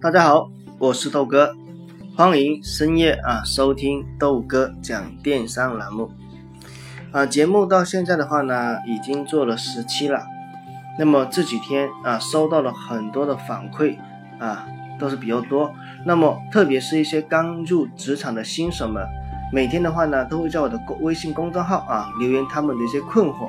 大家好，我是豆哥，欢迎深夜啊收听豆哥讲电商栏目啊。节目到现在的话呢，已经做了十期了。那么这几天啊，收到了很多的反馈啊，都是比较多。那么特别是一些刚入职场的新手们，每天的话呢，都会在我的公微信公众号啊留言他们的一些困惑。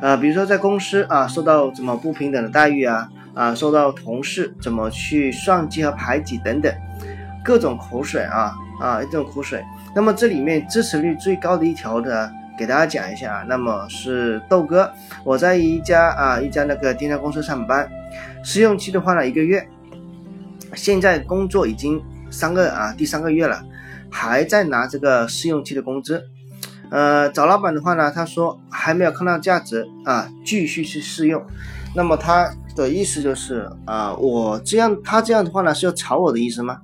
啊，比如说在公司啊，受到怎么不平等的待遇啊，啊，受到同事怎么去算计和排挤等等，各种口水啊啊，这种口水。那么这里面支持率最高的一条的，给大家讲一下啊。那么是豆哥，我在一家啊一家那个电商公司上班，试用期的话呢一个月，现在工作已经三个啊第三个月了，还在拿这个试用期的工资。呃，找老板的话呢，他说还没有看到价值啊，继续去试用。那么他的意思就是啊，我这样他这样的话呢，是要炒我的意思吗？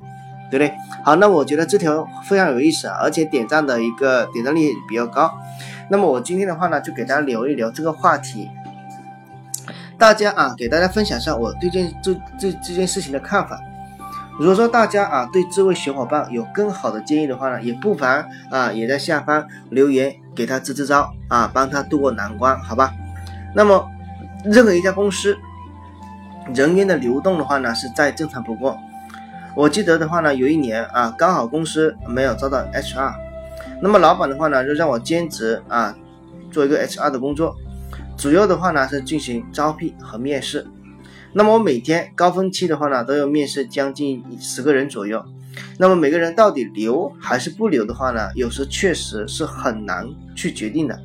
对不对？好，那我觉得这条非常有意思啊，而且点赞的一个点赞率比较高。那么我今天的话呢，就给大家聊一聊这个话题，大家啊，给大家分享一下我对这这这这件事情的看法。如果说大家啊对这位小伙伴有更好的建议的话呢，也不妨啊也在下方留言给他支支招啊，帮他渡过难关，好吧？那么任何一家公司人员的流动的话呢是再正常不过。我记得的话呢，有一年啊刚好公司没有招到 HR，那么老板的话呢就让我兼职啊做一个 HR 的工作，主要的话呢是进行招聘和面试。那么我每天高峰期的话呢，都要面试将近十个人左右。那么每个人到底留还是不留的话呢，有时确实是很难去决定的。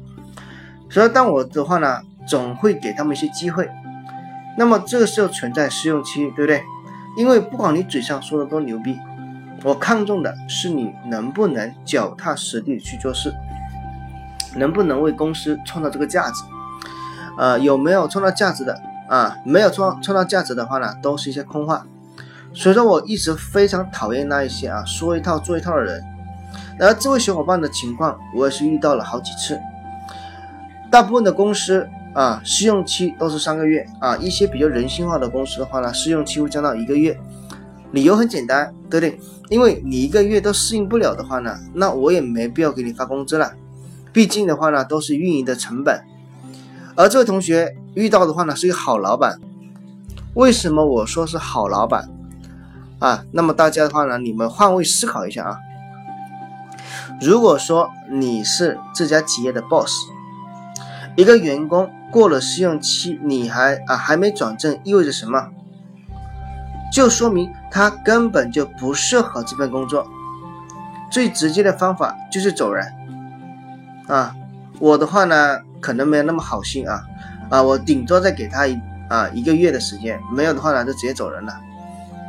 所以，当我的话呢，总会给他们一些机会。那么这个时候存在试用期，对不对？因为不管你嘴上说的多牛逼，我看重的是你能不能脚踏实地去做事，能不能为公司创造这个价值，呃，有没有创造价值的？啊，没有创创造价值的话呢，都是一些空话。所以说我一直非常讨厌那一些啊说一套做一套的人。而这位小伙伴的情况，我也是遇到了好几次。大部分的公司啊，试用期都是三个月啊，一些比较人性化的公司的话呢，试用期会降到一个月。理由很简单，对不对？因为你一个月都适应不了的话呢，那我也没必要给你发工资了。毕竟的话呢，都是运营的成本。而这位同学遇到的话呢，是一个好老板。为什么我说是好老板啊？那么大家的话呢，你们换位思考一下啊。如果说你是这家企业的 boss，一个员工过了试用期，你还啊还没转正，意味着什么？就说明他根本就不适合这份工作。最直接的方法就是走人啊。我的话呢？可能没有那么好心啊，啊，我顶多再给他一啊一个月的时间，没有的话呢就直接走人了，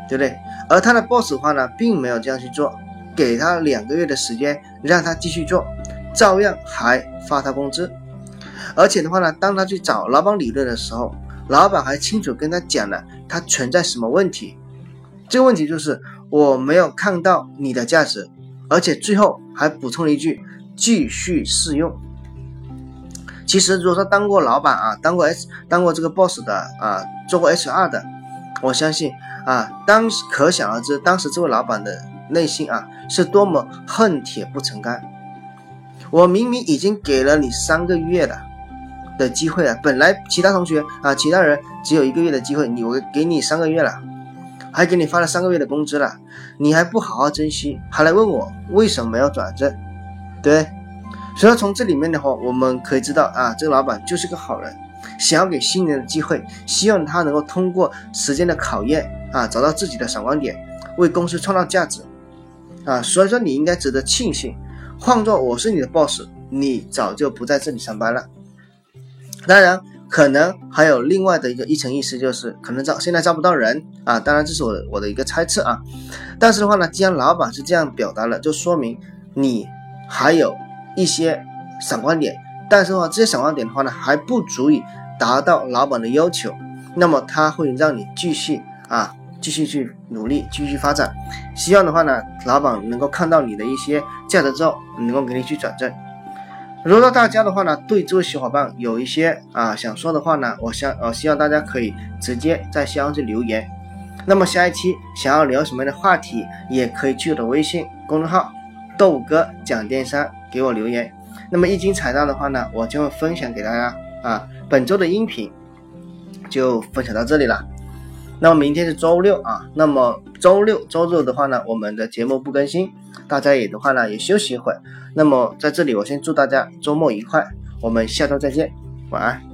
对不对？而他的 boss 的话呢，并没有这样去做，给他两个月的时间让他继续做，照样还发他工资，而且的话呢，当他去找老板理论的时候，老板还清楚跟他讲了他存在什么问题，这个问题就是我没有看到你的价值，而且最后还补充了一句继续试用。其实，如果说当过老板啊，当过 S，当过这个 boss 的啊，做过 HR 的，我相信啊，当时可想而知，当时这位老板的内心啊，是多么恨铁不成钢。我明明已经给了你三个月了的机会了，本来其他同学啊，其他人只有一个月的机会，你我给你三个月了，还给你发了三个月的工资了，你还不好好珍惜，还来问我为什么要转正，对？所以说从这里面的话，我们可以知道啊，这个老板就是个好人，想要给新人的机会，希望他能够通过时间的考验啊，找到自己的闪光点，为公司创造价值啊。所以说你应该值得庆幸。换做我是你的 boss，你早就不在这里上班了。当然，可能还有另外的一个一层意思，就是可能招现在招不到人啊。当然这是我的我的一个猜测啊。但是的话呢，既然老板是这样表达了，就说明你还有。一些闪光点，但是的话，这些闪光点的话呢，还不足以达到老板的要求，那么他会让你继续啊，继续去努力，继续发展。希望的话呢，老板能够看到你的一些价值之后，能够给你去转正。如果大家的话呢，对这位小伙伴有一些啊想说的话呢，我想我希望大家可以直接在下方去留言。那么下一期想要聊什么样的话题，也可以去我的微信公众号“豆哥讲电商”给我留言。那么一经采纳的话呢，我就会分享给大家啊。本周的音频就分享到这里了。那么明天是周六啊，那么周六周日的话呢，我们的节目不更新，大家也的话呢也休息一会儿。那么在这里，我先祝大家周末愉快，我们下周再见，晚安。